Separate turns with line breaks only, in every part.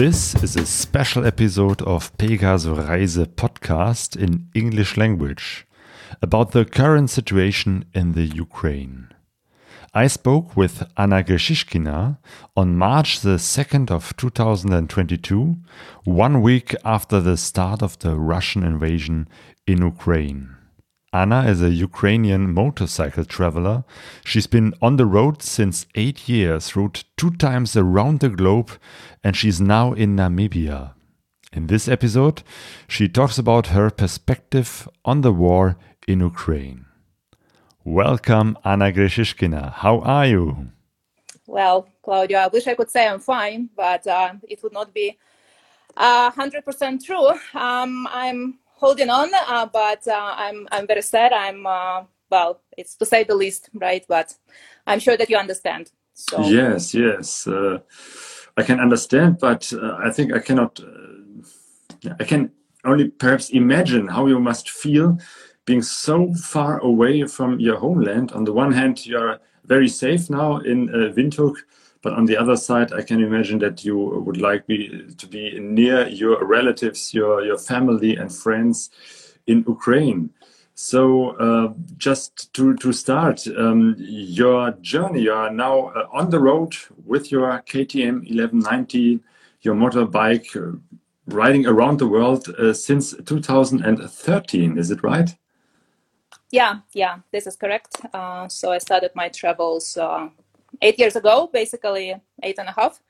This is a special episode of Pegaso Reise podcast in English language about the current situation in the Ukraine. I spoke with Anna Grechishkina on March the 2nd of 2022, one week after the start of the Russian invasion in Ukraine. Anna is a Ukrainian motorcycle traveler. She's been on the road since eight years, rode two times around the globe, and she's now in Namibia. In this episode, she talks about her perspective on the war in Ukraine. Welcome, Anna Grechishkina. How are you?
Well, Claudio, I wish I could say I'm fine, but uh, it would not be uh, 100% true. Um, I'm holding on, uh, but uh, I'm I'm very sad. I'm uh, well, it's to say the least, right? But I'm sure that you understand.
So yes, yes, uh, I can understand, but uh, I think I cannot. Uh, I can only perhaps imagine how you must feel being so far away from your homeland. On the one hand, you are very safe now in Windhoek but on the other side, I can imagine that you would like be, to be near your relatives, your, your family and friends in Ukraine. So, uh, just to, to start, um, your journey, you are now uh, on the road with your KTM 1190, your motorbike, uh, riding around the world uh, since 2013. Is it right?
Yeah, yeah, this is correct. Uh, so, I started my travels uh, eight years ago, basically eight and a half.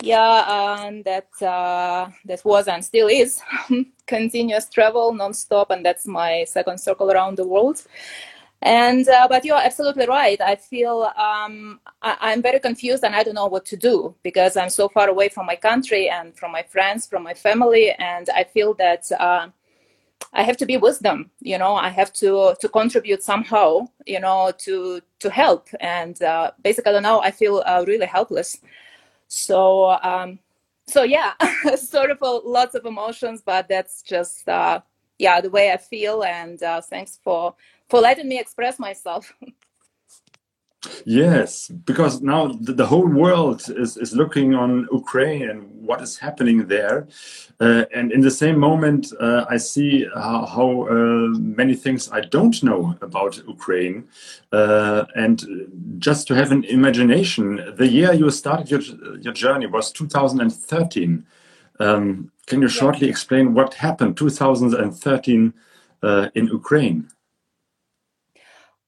Yeah, and that uh, that was and still is continuous travel non-stop, and that's my second circle around the world. And uh, but you're absolutely right. I feel um, I, am very confused and I don't know what to do because I'm so far away from my country and from my friends, from my family, and I feel that uh, I have to be with them. you know, I have to to contribute somehow, you know, to to help. And uh, basically now I feel uh, really helpless. So um, so yeah, sort of lots of emotions, but that's just uh, yeah the way I feel. And uh, thanks for for letting me express myself.
Yes, because now the, the, whole world is, is looking on Ukraine and what is happening there. Uh, and in the same moment, uh, I see how, how uh, many things I don't know about Ukraine. Uh, and just to have an imagination, the year you started your, your journey was 2013. Um, can you shortly explain what happened 2013 uh, in Ukraine?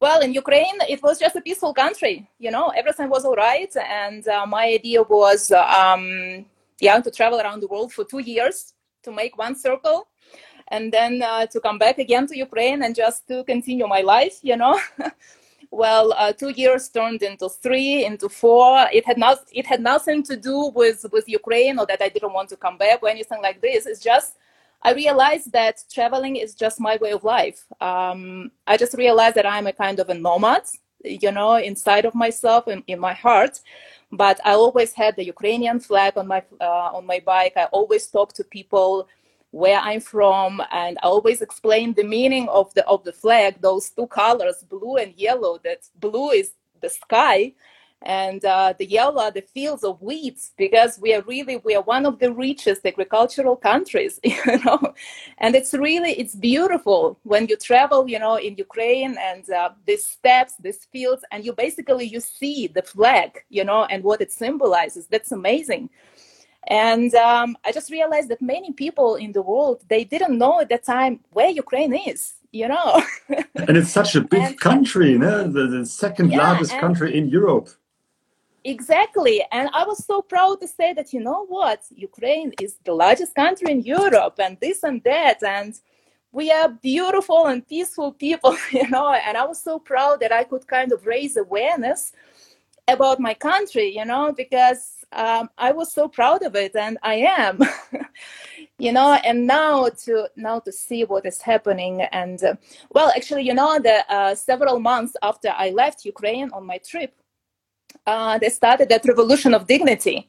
Well, in Ukraine, it was just a peaceful country. You know, everything was all right, and uh, my idea was, um, yeah, to travel around the world for two years to make one circle, and then uh, to come back again to Ukraine and just to continue my life. You know. well, uh, two years turned into three, into four. It had not, it had nothing to do with with Ukraine or that I didn't want to come back or anything like this. It's just I realized that traveling is just my way of life. Um, I just realized that I'm a kind of a nomad, you know, inside of myself and in my heart. But I always had the Ukrainian flag on my uh, on my bike. I always talk to people where I'm from, and I always explain the meaning of the of the flag. Those two colors, blue and yellow. That blue is the sky, and uh, the yellow the fields of wheat because we are really we are one of the richest agricultural countries you know? And it's really it's beautiful when you travel you know in ukraine and uh, these steppes these fields and you basically you see the flag you know and what it symbolizes. That's amazing. And um, i just realized that many people in the world they didn't know at that time where ukraine is you know?
And it's such a big and, country no? the, the second yeah, largest country in europe
Exactly. And I was so proud to say that, you know what, Ukraine is the largest country in Europe and this and that. And we are beautiful and peaceful people, you know. And I was so proud that I could kind of raise awareness about my country, you know, because um, I was so proud of it and I am. you know and now to now to see what is happening and uh, well actually you know the uh, several months after i left ukraine on my trip uh, they started that revolution of dignity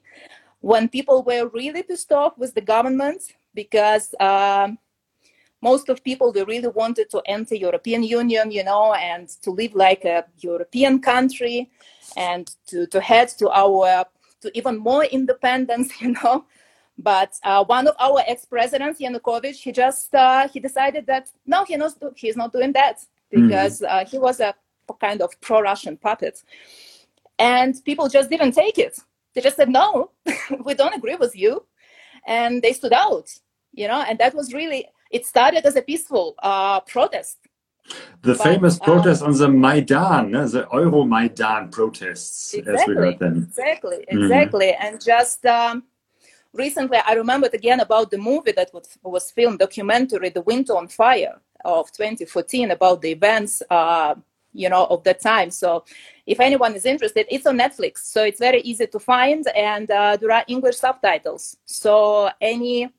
when people were really pissed off with the government because uh, most of people they really wanted to enter European Union, you know, and to live like a European country and to, to head to our to even more independence, you know. But uh, one of our ex-presidents, Yanukovych, he just uh, he decided that no, he knows he's not doing that because mm. he was a kind of pro-Russian puppet, and people just didn't take it. They just said no, we don't agree with you, and they stood out. You know, and that was really it started as a peaceful uh, protest.
The but, famous uh, protest on the Maidan, the Euromaidan protests,
exactly,
as we heard them.
Exactly, exactly, mm. and just. Um, recently i remembered again about the movie that was, was filmed documentary the winter on fire of 2014 about the events uh, you know of that time. So if anyone is interested it's on netflix. So it's very easy to find and uh, there are english subtitles. So any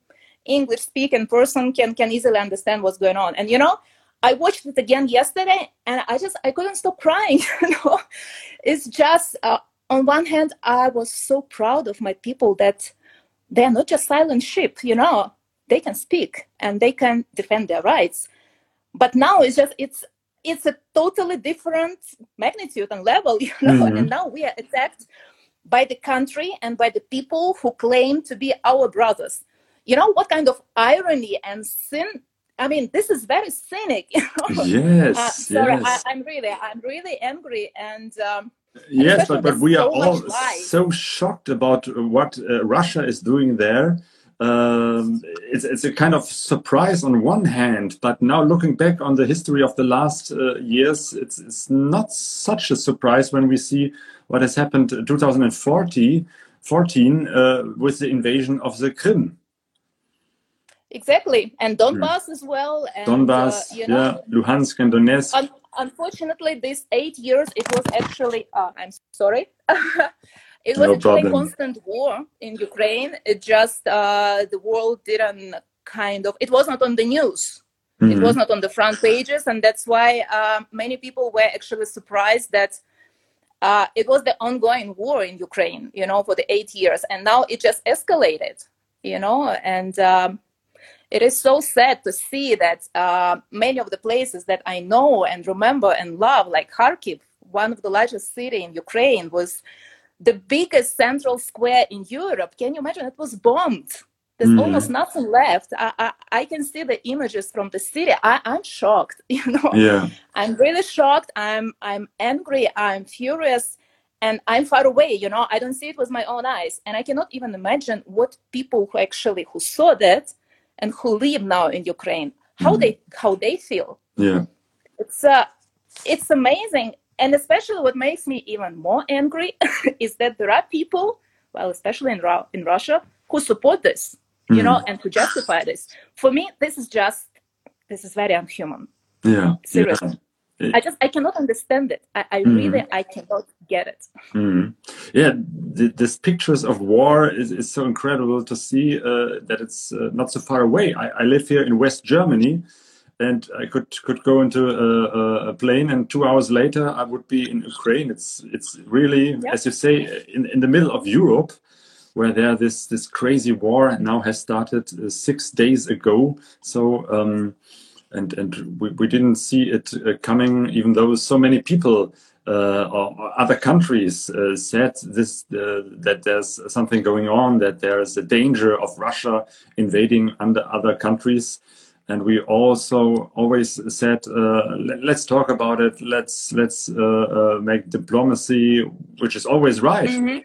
english speaking person can can easily understand what's going on. And you know i watched it again yesterday and i just i couldn't stop crying you know. It's just uh, on one hand i was so proud of my people that they're not just silent sheep, you know, they can speak and they can defend their rights. But now it's just it's it's a totally different magnitude and level, you know, mm-hmm. and now we are attacked by the country and by the people who claim to be our brothers. You know what kind of irony and sin I mean, this is very cynic. You
know? Yes. Uh,
sorry,
yes.
I, am really, I'm really angry, and um,
yes but, but we are all so shocked about what uh, russia is doing there um, it's, it's a kind of surprise on one hand but now looking back on the history of the last uh, years it's, it's not such a surprise when we see what has happened in 2014 uh, with the invasion of the Crimea
exactly and donbass mm. as well and,
donbass uh, you know, yeah luhansk and donetsk
un unfortunately these eight years it was actually uh, i'm sorry it was no actually problem. a constant war in ukraine it just uh, the world didn't kind of it was not on the news mm -hmm. it was mm-hmm. not on the front pages and that's why uh, many people were actually surprised that uh, it was the ongoing war in ukraine you know for the eight years and now it just escalated you know and um, it is so sad to see that uh, many of the places that I know and remember and love, like Kharkiv, one of the largest city in Ukraine, was the biggest central square in Europe. Can you imagine? It was bombed. There's mm. almost nothing left. I, I, I, can see the images from the city. I, I'm shocked. You know,
yeah.
I'm really shocked. I'm I'm angry. I'm furious and i'm far away you know i don't see it with my own eyes and i cannot even imagine what people who actually who saw that and who live now in Ukraine, how mm they how they feel.
Yeah,
it's uh, it's amazing, and especially what makes me even more angry is that there are people, well, especially in Ru- in Russia, who support this, mm you know, and who justify this. For me, this is just this is very unhuman.
Yeah,
seriously. Yeah. I just I cannot understand it. I, I mm. really I cannot get it.
Mm. Yeah, the, this pictures of war is, is so incredible to see uh, that it's uh, not so far away. I, I, live here in West Germany, and I could could go into a, a, plane, and two hours later I would be in Ukraine. It's it's really, yeah. as you say, in in the middle of Europe. Where there this this crazy war now has started uh, six days ago, so um, and and we, we didn't see it uh, coming, even though so many people uh, or, or, other countries uh, said this uh, that there's something going on, that there is a danger of Russia invading under other countries. And we also always said, uh, let's talk about it. Let's let's uh, make diplomacy, which is always right. Mm -hmm.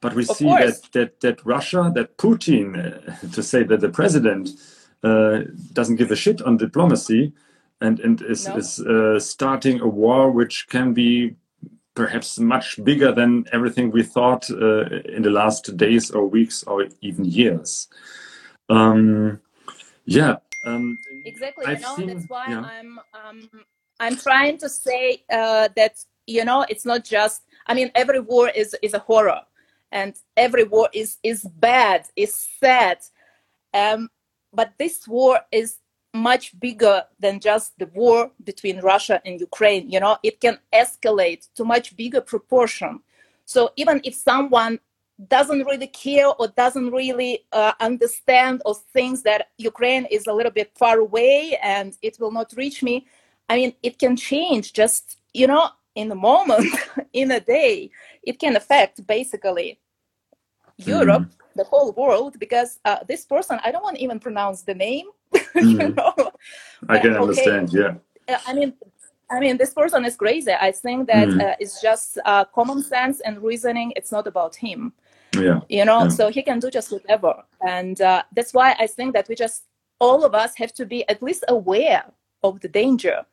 But we of see that, that that Russia, that Putin, to say that the president uh, doesn't give a shit on diplomacy and, and is, no. is uh, starting a war which can be perhaps much bigger than everything we thought uh, in the last days or weeks or even years. Um, yeah. Um,
exactly. I've you know, seen, that's why yeah. I'm um, I'm trying to say uh, that you know it's not just. I mean, every war is is a horror, and every war is is bad, is sad. Um, but this war is much bigger than just the war between Russia and Ukraine. You know, it can escalate to much bigger proportion. So even if someone doesn't really care or doesn't really uh, understand or thinks that Ukraine is a little bit far away and it will not reach me, I mean, it can change just, you know, in a moment, in a day. It can affect basically Europe, mm the whole world because uh, this person I don't want to even pronounce the name. you
Mhm.
know?
I can
Okay.
understand. Yeah.
Uh, I mean, I mean, this person is crazy. I think that
Mm.
uh, it's just uh, common sense and reasoning. It's not about him,
Yeah.
you know.
Yeah.
So he can do just whatever, and uh, that's why I think that we just all of us have to be at least aware of the danger,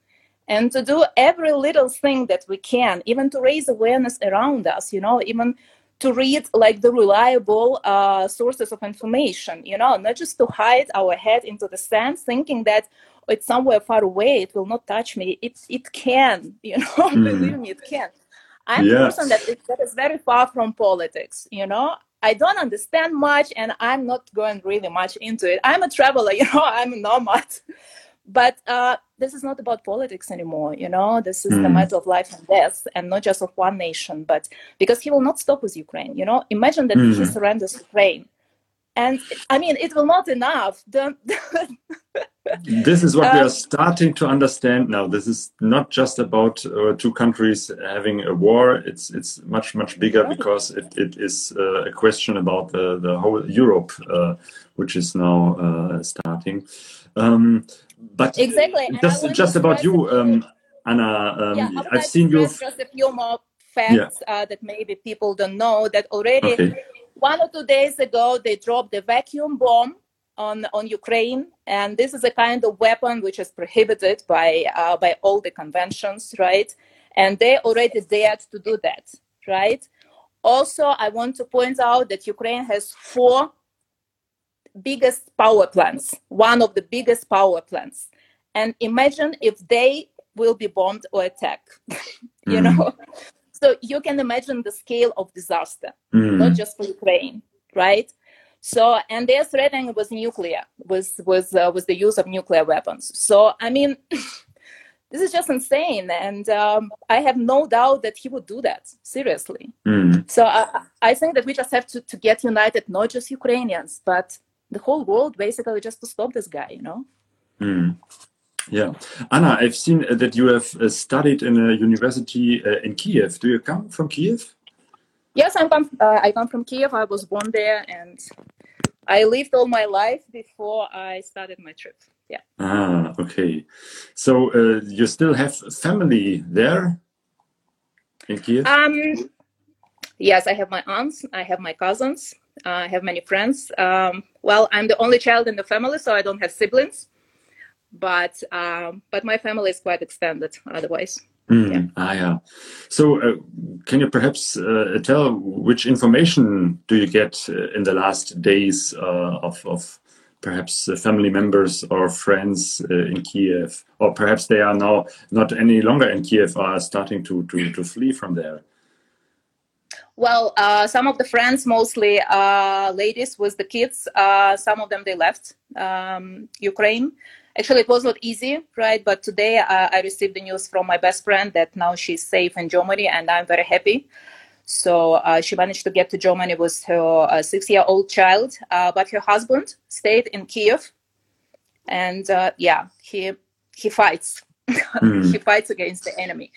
and to do every little thing that we can, even to raise awareness around us. You know, even to read like the reliable uh, sources of information. You know, not just to hide our head into the sand, thinking that it's somewhere far away it will not touch me it it can you know
Mm.
believe me it can i'm a person that is, that is very far from politics you know? I don't understand much and i'm not going really much into it. I'm a traveler you know? I'm a nomad. But uh, this is not about politics anymore you know? This is the
Mm.
matter of life and death and not just of one nation but because he will not stop with ukraine you know? Imagine that he
Mm.
surrenders ukraine and i mean it will not enough don't
This is what we
Um,
are starting to understand now. This is not just about uh, two countries having a war. It's it's much much bigger because it, it is uh, a question about the, the whole Europe, uh, which is now uh, starting. Um, but
Exactly,
just just about you, um, Anna. Um,
yeah,
I've
like
seen you.
just a few more facts uh, that maybe people don't know. That already
Okay.
One or two days ago they dropped a vacuum bomb on on Ukraine, and this is a kind of weapon which is prohibited by uh, by all the conventions, right? And they already dared to do that, right? Also, I want to point out that Ukraine has four biggest power plants, one of the biggest power plants. And imagine if they will be bombed or attacked, you
Mm.
know? So you can imagine the scale of disaster,
Mm.
not just for Ukraine, right? So, and they're threatening with nuclear, with with uh, with the use of nuclear weapons. So, I mean, this is just insane, and um, I have no doubt that he would do that seriously.
Mm.
So I, I think that we just have to, to get united, not just Ukrainians, but the whole world, basically, just to stop this guy, you know?
Mm. Yeah, Anna, I've seen uh, that you have uh, studied in a university uh, in Kiev. Do you come from Kiev?
Yes, I'm come, uh, I come from Kiev. I was born there, and I lived all my life before I started my trip. Yeah.
Ah, okay. So uh, you still have family there in Kiev?
Um, yes, I have my aunts, I have my cousins, uh, I have many friends. Um, well, I'm the only child in the family, so I don't have siblings. But um, but my family is quite extended. Otherwise,
Mm,
yeah.
Ah, yeah. So uh, can you perhaps uh, tell which information do you get uh, in the last days uh, of, of perhaps uh, family members or friends uh, in Kiev, or perhaps they are now not any longer in Kiev, are starting to to, to flee from there?
Well, uh, some of the friends, mostly uh, ladies with the kids, uh, some of them they left um, Ukraine. Actually, it was not easy, right? But today uh, I received the news from my best friend that now she's safe in Germany, and I'm very happy. So uh, she managed to get to Germany with her uh, six-year-old child, uh, but her husband stayed in Kiev, and uh, yeah, he he fights.
Mm.
he fights against the enemy.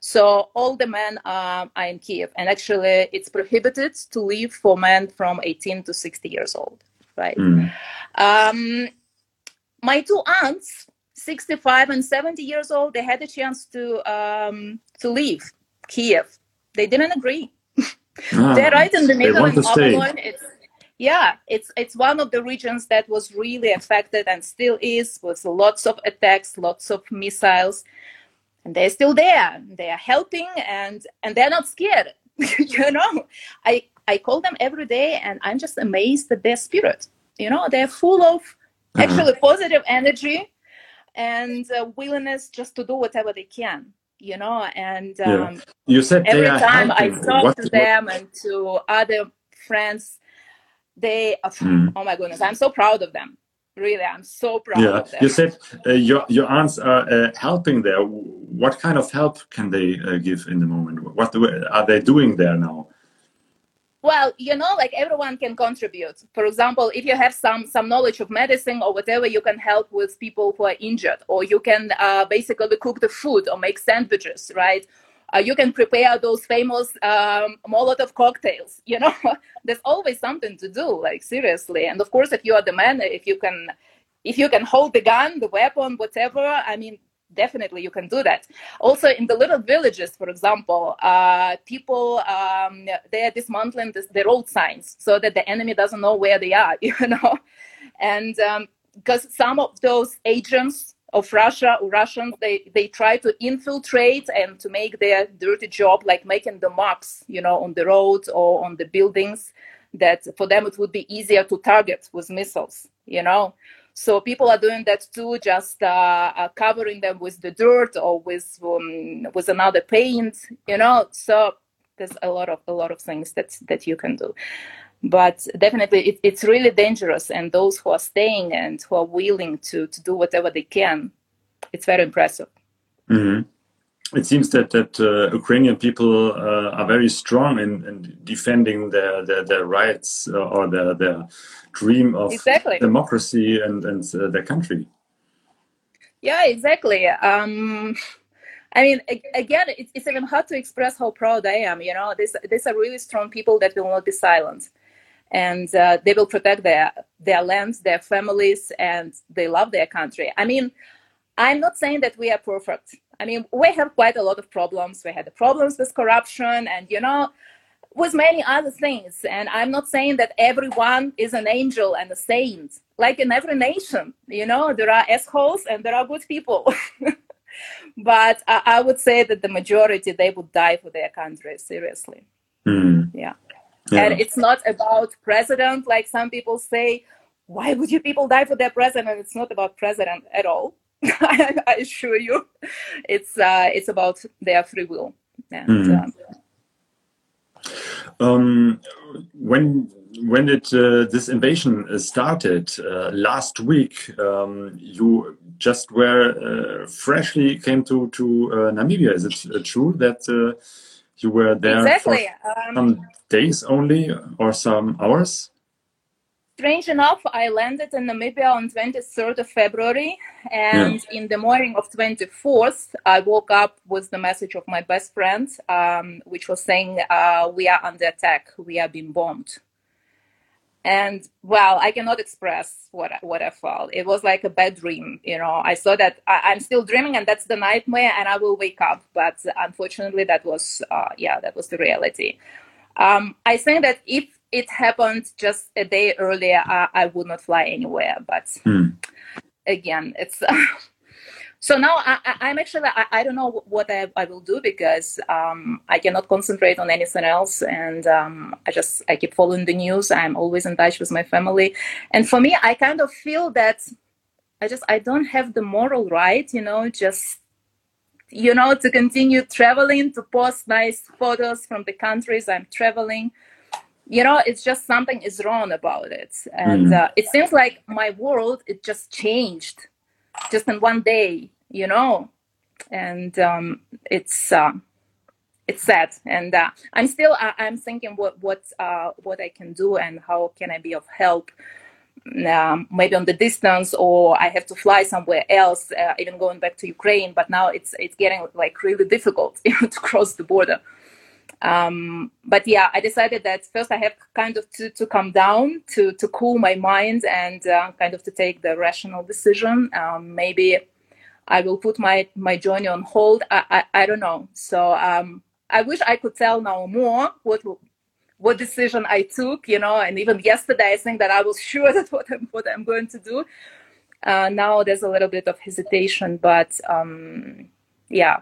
So all the men are in Kiev, and actually, it's prohibited to leave for men from 18 to 60 years old, right?
Mm.
Um, my two aunts, 65 and 70 years old, they had a chance to um, to leave Kiev. They didn't agree.
Ah,
They're right in the middle
of
in
to stay.
Obolon. It's yeah, it's it's one of the regions that was really affected and still is with lots of attacks, lots of missiles, and they're still there. They are helping and and they're not scared. you know, I I call them every day, and I'm just amazed at their spirit. You know, they're full of Actually positive energy and uh, willingness just to do whatever they can. You know, and
Yeah.
um,
You said
every
are
time I talk
What-
to
what-
them and to other friends, they,
Mm.
oh my goodness, I'm so proud of them. Really, I'm so proud
Yeah,
of them.
you said uh, your your aunts are uh, helping there. What kind of help can they uh, give in the moment? What do, are they doing there now?
Well, you know, like everyone can contribute. For example, if you have some some knowledge of medicine or whatever, you can help with people who are injured, or you can uh, basically cook the food or make sandwiches, right? uh, you can prepare those famous um, Molotov cocktails. You know, there's always something to do. Like seriously, and of course, if you are the man, if you can, if you can hold the gun, the weapon, whatever. I mean, definitely you can do that. Also, in the little villages, for example, uh, people um, they're dismantling this, their road signs so that the enemy doesn't know where they are. You know, and because um, some of those agents of Russia or Russians, they, they try to infiltrate and to make their dirty job, like making the marks, you know, on the roads or on the buildings, that for them it would be easier to target with missiles, you know. So people are doing that too, just uh, uh, covering them with the dirt or with um, with another paint, you know. So there's a lot of a lot of things that that you can do but definitely it, it's really dangerous and those who are staying and who are willing to, to do whatever they can it's very impressive
mm-hmm. It seems that that uh, ukrainian people uh, are very strong in, in defending their, their, their rights uh, or their, their dream of
exactly.
democracy and, and uh, their country
yeah exactly um, I mean, again, it's even hard to express how proud I am. You know, these these are really strong people that will not be silent and uh, they will protect their their lands, their families, and they love their country. I mean, I'm not saying that we are perfect. I mean, we have quite a lot of problems. We had the problems with corruption, and you know, with many other things. And I'm not saying that everyone is an angel and a saint. Like in every nation, you know, there are assholes and there are good people. but I, I, would say that the majority they would die for their country. Seriously.
Mm.
Yeah. Yeah. And it's not about president, like some people say. Why would you people die for their president? It's not about president at all. I, I, assure you, it's uh, it's about their free will. And, mm.
uh, um, when when did uh, this invasion started uh, last week, um, you just were uh, freshly came to to uh, Namibia. Is it true that you were there
exactly.
for um, some days only or some hours?
Strange enough, I landed in Namibia on 23rd of February, and yeah. in the morning of 24th, I woke up with the message of my best friend, um, which was saying, uh, "We are under attack. We are being bombed." and well i cannot express what what i felt it was like a bad dream you know i saw that I, am still dreaming and that's the nightmare and i will wake up but unfortunately that was uh, yeah that was the reality um, i think that if it happened just a day earlier i, I would not fly anywhere but
mm.
again it's so now I, am actually I, I, don't know what I, I will do because um, I cannot concentrate on anything else, and um, I just I keep following the news. I'm always in touch with my family, and for me, I kind of feel that I just I don't have the moral right, you know, just you know to continue traveling to post nice photos from the countries I'm traveling. You know, it's just something is wrong about it, and mm. uh, it seems like my world it just changed just in one day, you know, and um, it's uh, it's sad. And uh, I'm still uh, I'm thinking what what uh, what I can do and how can I be of help. Um, maybe on the distance, or I have to fly somewhere else, uh, even going back to Ukraine. But now it's it's getting like really difficult to cross the border. Um, but yeah, I decided that first I have kind of to, to come down to, to cool my mind and uh, kind of to take the rational decision. Um, maybe I will put my, my journey on hold. I, I, I don't know. So um, I wish I could tell now more what what decision I took, you know, and even yesterday I think that I was sure that what I'm, what I'm going to do. Uh, now there's a little bit of hesitation, but um, yeah,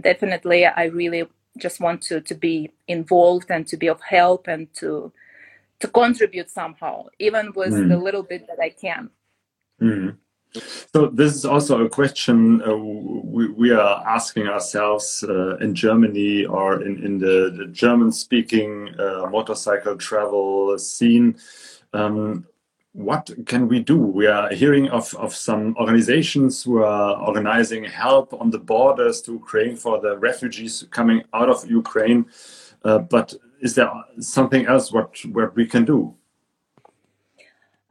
definitely I really just want to to be involved and to be of help and to to contribute somehow, even with mm. the little bit that I can.
Mm. So this is also a question uh, we, we, are asking ourselves uh, in Germany or in, in the, the German-speaking uh, motorcycle travel scene. Um, what can we do? We are hearing of, of some organizations who are organizing help on the borders to Ukraine for the refugees coming out of Ukraine. Uh, but is there something else what, what we can do?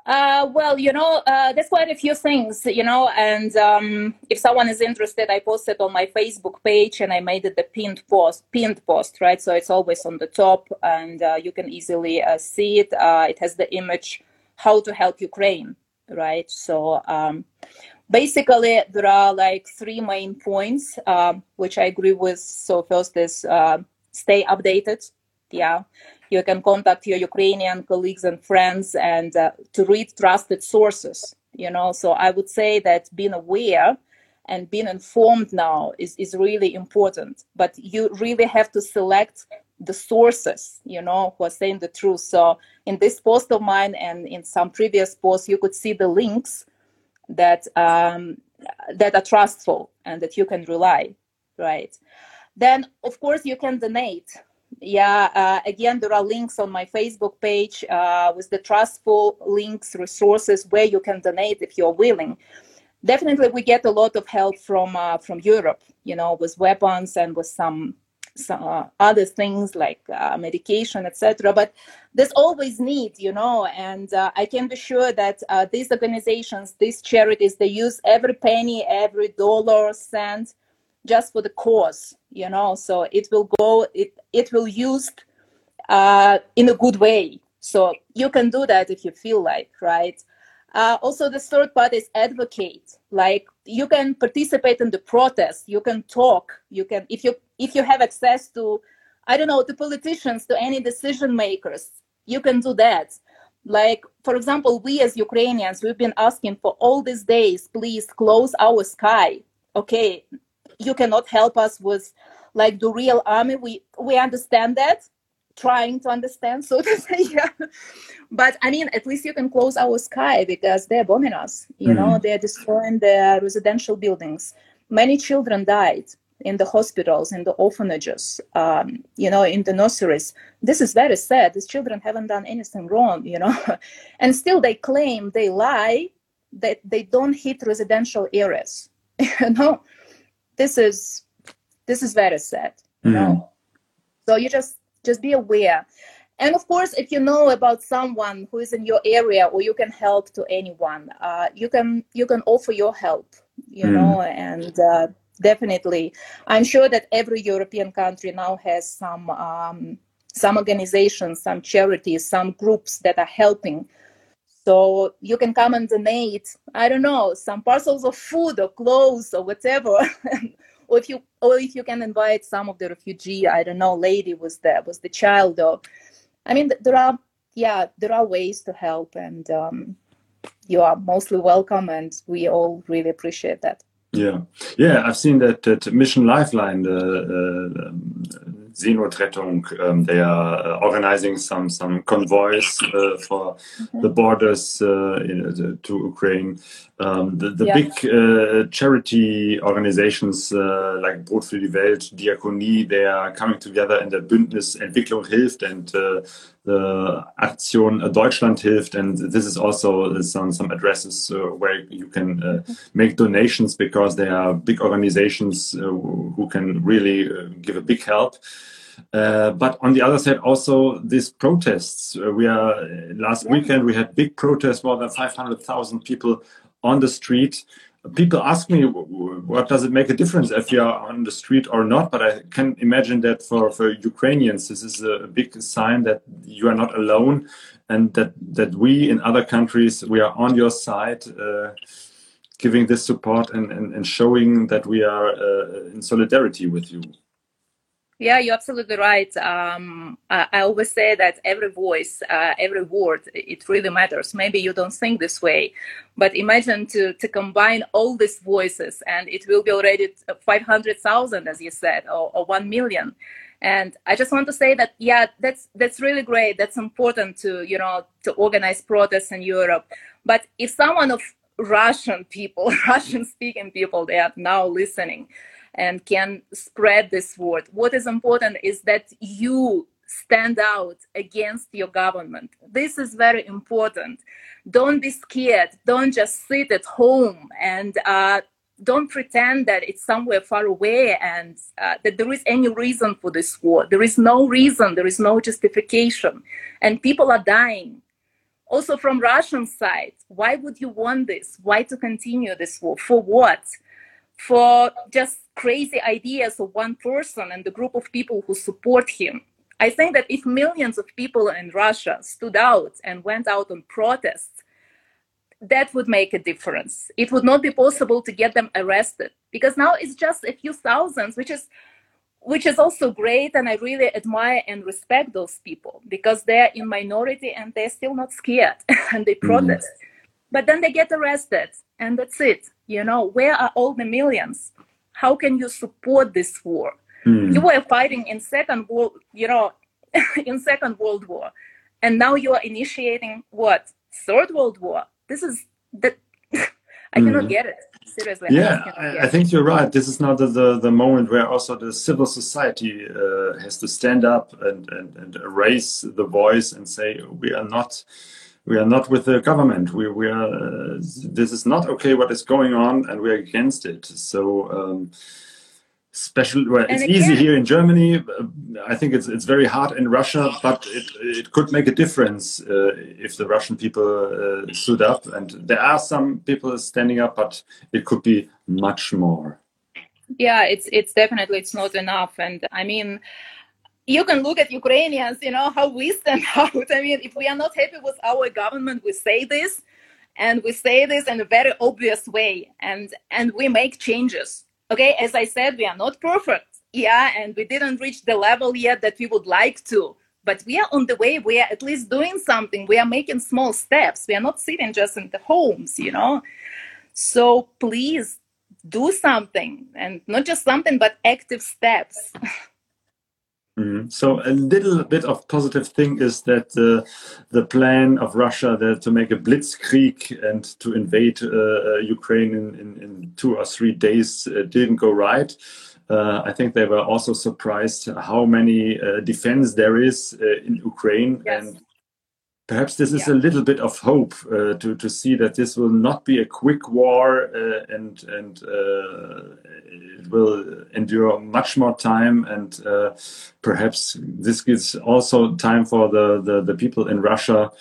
Uh, well, you know, uh, there's quite a few things, you know, and um, if someone is interested, I posted on my Facebook page and I made it the pinned post, pinned post, right? So it's always on the top and uh, you can easily uh, see it. Uh, it has the image, how to help Ukraine, right? So um, basically, there are like three main points, um, which I agree with. So first is uh, stay updated. Yeah you can contact your Ukrainian colleagues and friends and uh, to read trusted sources. You know, so I would say that being aware and being informed now is, is really important. But you really have to select the sources, you know, who are saying the truth. So in this post of mine and in some previous posts, you could see the links that um, that are trustful and that you can rely, right? Then, of course, you can donate yeah uh, again there are links on my facebook page uh, with the trustful links resources where you can donate if you're willing definitely we get a lot of help from uh, from europe you know with weapons and with some some uh, other things like uh, medication etc but there's always need you know and uh, i can be sure that these organizations these charities they use every penny every dollar cent just for the cause you know so it will go it it will used uh, in a good way. So you can do that if you feel like right uh, also the third part is advocate. Like you can participate in the protest. You can talk. You can if you if you have access to i don't know to politicians to any decision makers you can do that. Like for example we as ukrainians we've been asking for all these days please close our sky. Okay you cannot help us with like the real army. We we understand that trying to understand so to say yeah. But i mean at least you can close our sky because they're bombing us you mm. know they're destroying the residential buildings. Many children died in the hospitals in the orphanages um, you know in the nurseries. This is very sad. These children haven't done anything wrong you know. And still they claim they lie that they don't hit residential areas you know. This is this is very sad you mm-hmm. know so you just just be aware and of course if you know about someone who is in your area or you can help to anyone uh, you can you can offer your help you mm. know and uh, definitely i'm sure that every european country now has some um, some organizations some charities some groups that are helping so you can come and donate, I don't know, some parcels of food or clothes or whatever. or if you or if you can invite some of the refugee, I don't know, lady was there, was the child or I mean there are yeah, there are ways to help and um, you are mostly welcome and we all really appreciate that.
Yeah, yeah, I've seen that, that Mission Lifeline, the uh, um, Seenotrettung. Um, they are uh, organizing some some convoys uh, for mm-hmm. the borders uh, in, to Ukraine. Um, the, the yeah. big uh, charity organizations uh, like Brot für die Welt, Diakonie, they are coming together in the Bündnis Entwicklung hilft and uh, the Aktion Deutschland hilft. And this is also some, some addresses where you can mm-hmm. make donations because they are big organizations who can really give a big help. Uh, but on the other side, also these protests. Uh, we are last weekend we had big protests, more than five hundred thousand people on the street. People ask me, what does it make a difference if you are on the street or not? But I can imagine that for, for Ukrainians, this is a big sign that you are not alone, and that that we in other countries we are on your side. Uh, giving this support and, and, and, showing that we are uh, in solidarity with you.
Yeah, you're absolutely right. Um, I, I, always say that every voice, uh, every word, it really matters. Maybe you don't think this way, but imagine to, to combine all these voices and it will be already 500,000, as you said, or, or 1 million. And I just want to say that, yeah, that's, that's really great. That's important to, you know, to organize protests in Europe. But if someone of Russian people, Russian speaking people, they are now listening, and can spread this word. What is important is that you stand out against your government. This is very important. Don't be scared. Don't just sit at home and uh, don't pretend that it's somewhere far away and uh, that there is any reason for this war. There is no reason, there is no justification. And people are dying. also from Russian side, why would you want this? Why to continue this war? For what? For just crazy ideas of one person and the group of people who support him. I think that if millions of people in Russia stood out and went out on protests, that would make a difference. It would not be possible to get them arrested because now it's just a few thousands, which is which is also great and i really admire and respect those people because they're in minority and they're still not scared and they mm-hmm. protest mm. But then they get arrested and that's it you know where are all the millions how can you support this war mm. you were fighting in second world you know in second world war and now you are initiating what third world war this is that i cannot mm. get it seriously.
Yeah, I, I, think you're right. This is not the, the, the moment where also the civil society uh, has to stand up and, and, and raise the voice and say, we are not we are not with the government. We, we are. Uh, this is not okay. What is going on, and we're against it. So, um, special. Well, it's again, easy here in Germany. I think it's it's very hard in Russia, but it it could make a difference uh, if the Russian people uh, stood up. And there are some people standing up, but it could be much more.
Yeah, it's it's definitely it's not enough. And I mean. You can look at Ukrainians, you know, how we stand out. I mean, if we are not happy with our government, we say this, and we say this in a very obvious way, and and we make changes. Okay as i said we are not perfect yeah and we didn't reach the level yet that we would like to but we are on the way. We are at least doing something. We are making small steps. We are not sitting just in the homes you know? So please do something and not just something but active steps
Mm. So a little bit of positive thing is that uh, the plan of Russia that to make a blitzkrieg and to invade uh, uh, Ukraine in, in, in, two or three days uh, didn't go right. Uh, I think they were also surprised how many uh, defense there is in Ukraine yes. and perhaps this is yeah. a little bit of hope uh, to to see that this will not be a quick war uh, and and uh, it will endure much more time and uh, perhaps this gives also time for the the, the people in Russia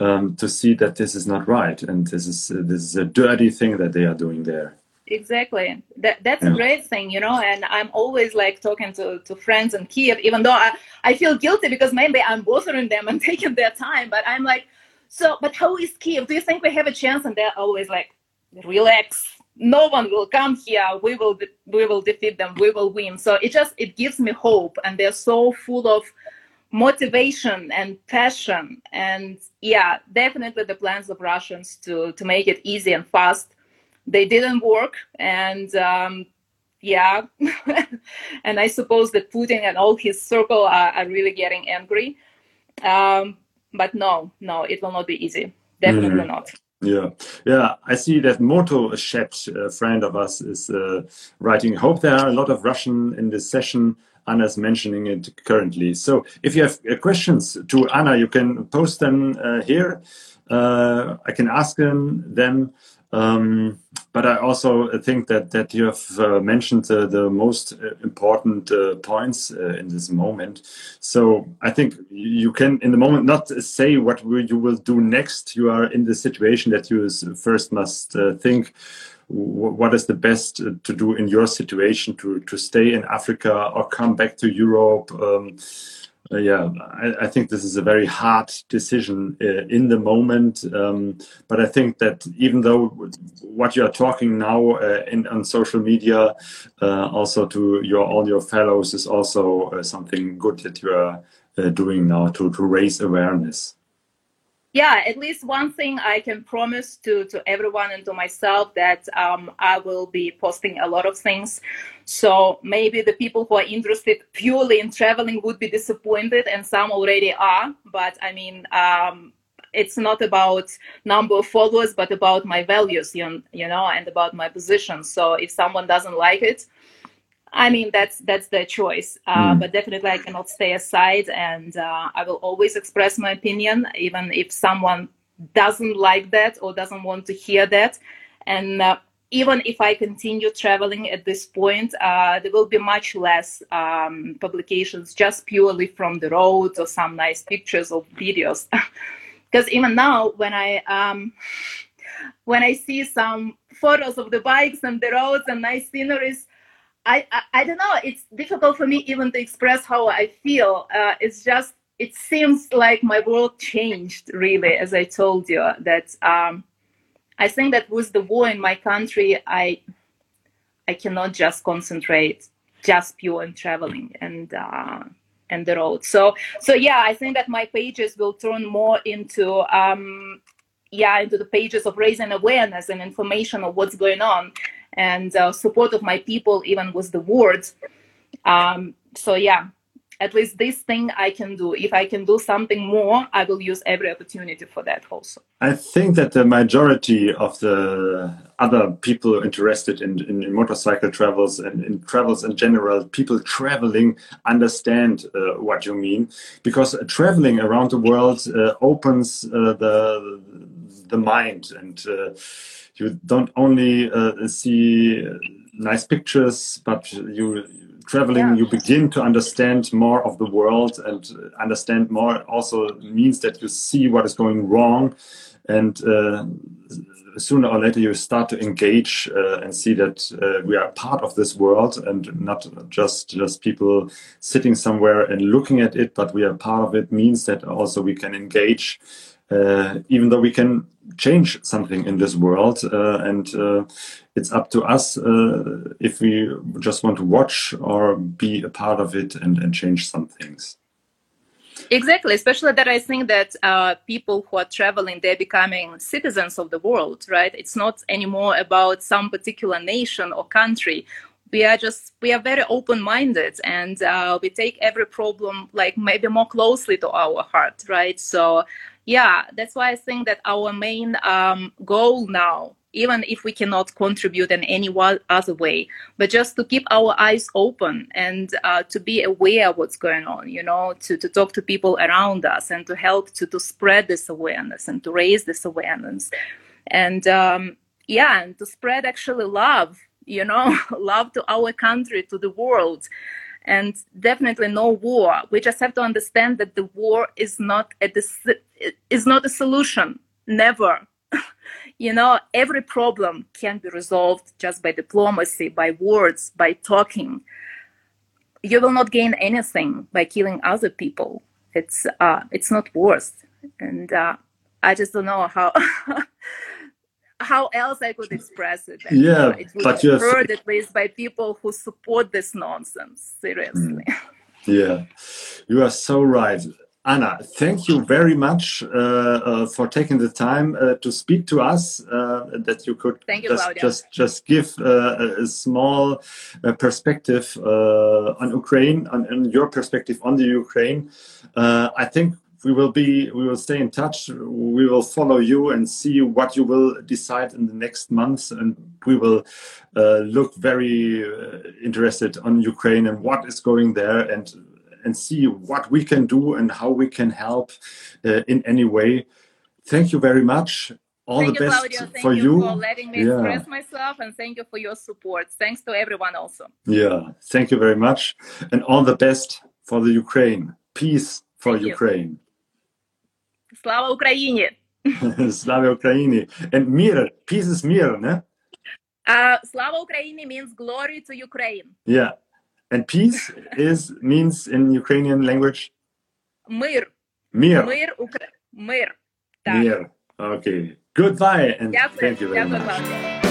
um, to see that this is not right and this is this is a dirty thing that they are doing there
exactly. That that's yeah. a great thing you know and i'm always like talking to to friends in kiev even though i i feel guilty because maybe i'm bothering them and taking their time but i'm like so but how is kiev do you think we have a chance? And they're always like relax. No one will come here. We will we will defeat them. We will win. So it just it gives me hope and they're so full of motivation and passion. And yeah definitely the plans of russians to to make it easy and fast they didn't work and um, yeah and i suppose that putin and all his circle are, are really getting angry um, but no no it will not be easy definitely mm. not
yeah, yeah. I see that Moto Shet, a friend of us, is uh, writing. Hope there are a lot of Russian in this session. Anna's mentioning it currently. So if you have uh, questions to Anna, you can post them uh, here. Uh, I can ask them. them. Um, but I also think that that you have uh, mentioned uh, the most uh, important uh, points uh, in this moment. So I think you can, in the moment, not say what you will do next. You are in the situation that you first must think what is the best to do in your situation to to stay in Africa or come back to Europe. Um, uh, yeah, I, I, think this is a very hard decision uh, in the moment. Um, but I think that even though what you are talking now uh, in on social media, uh, also to your all your fellows, is also uh, something good that you are uh, doing now to to raise awareness
yeah at least one thing i can promise to to everyone and to myself that um, i will be posting a lot of things so maybe the people who are interested purely in traveling would be disappointed and some already are but i mean um, it's not about number of followers but about my values you, you know and about my position so if someone doesn't like it I mean, that's that's their choice. Uh, mm. But definitely, I cannot stay aside, and uh, I will always express my opinion, even if someone doesn't like that or doesn't want to hear that. And uh, even if I continue traveling at this point, uh, there will be much less um, publications just purely from the road or some nice pictures or videos. because even now when I um, when I see some photos of the bikes and the roads and nice sceneries, I, I, I don't know. It's difficult for me even to express how I feel. Uh, it's just it seems like my world changed really, as I told you. That um, I think that with the war in my country, I I cannot just concentrate just pure on traveling and uh, and the road. So so yeah, I think that my pages will turn more into um, yeah into the pages of raising awareness and information of what's going on and uh, support of my people even with the words. Um, so yeah, at least this thing I can do. If I can do something more, I will use every opportunity for that also.
I think that the majority of the other people interested in, in, in motorcycle travels and in travels in general, people traveling understand uh, what you mean because uh, traveling around the world uh, opens uh, the the mind and uh, you don't only uh, see nice pictures, but you traveling yeah. you begin to understand more of the world and understand more also means that you see what is going wrong and uh, sooner or later you start to engage uh, and see that uh, we are part of this world and not just just people sitting somewhere and looking at it but we are part of it means that also we can engage uh, even though we can change something in this world uh, and uh, it's up to us uh, if we just want to watch or be a part of it and, and change some things.
Exactly especially that i think that uh, people who are traveling they're becoming citizens of the world right? It's not anymore about some particular nation or country. We are just we are very open minded and uh, we take every problem like maybe more closely to our heart right? So yeah that's why i think that our main um, goal now even if we cannot contribute in any other way but just to keep our eyes open and uh, to be aware what's going on you know to, to talk to people around us and to help to, to spread this awareness and to raise this awareness and um, yeah and to spread actually love you know love to our country to the world and definitely no war. We just have to understand that the war is not a is not a solution. Never. You know, every problem can be resolved just by diplomacy, by words, by talking. You will not gain anything by killing other people. It's uh, it's not worth. And uh, I just don't know how how else I could express it.
And, yeah, uh, it
but you heard at least by people who support this nonsense. Seriously. Mm.
Yeah, you are so right. Anna, thank you very much uh, uh, for taking the time uh, to speak to us. Uh, that you could
you,
just, just, just give uh, a small uh, perspective on Ukraine, on, on, your perspective on the Ukraine. I think we will be we will stay in touch we will follow you and see what you will decide in the next months and we will uh, look very uh, interested on ukraine and what is going there and and see what we can do and how we can help uh, in any way. Thank you very much. All
thank
the
you,
best
Thank
for
you.
you.
for letting me yeah. express myself and thank you for your support. Thanks to everyone also.
Yeah, thank you very much. And all the best for the Ukraine. Peace for
thank
Ukraine. You.
Slava Ukraini.
Slava Ukraini. And mir, peace is mir, ne?
Uh, Slava Ukraini means glory to Ukraine.
Yeah. And peace is means in Ukrainian language?
Мир.
Mir.
Мир, Укра... Мир.
Так. Mir. Okay. Goodbye and Дякую. thank you very
Дякую,
much.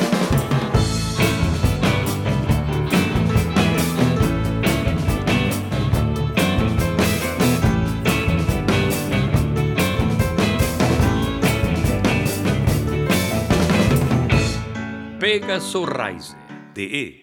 Pegaso Rise.de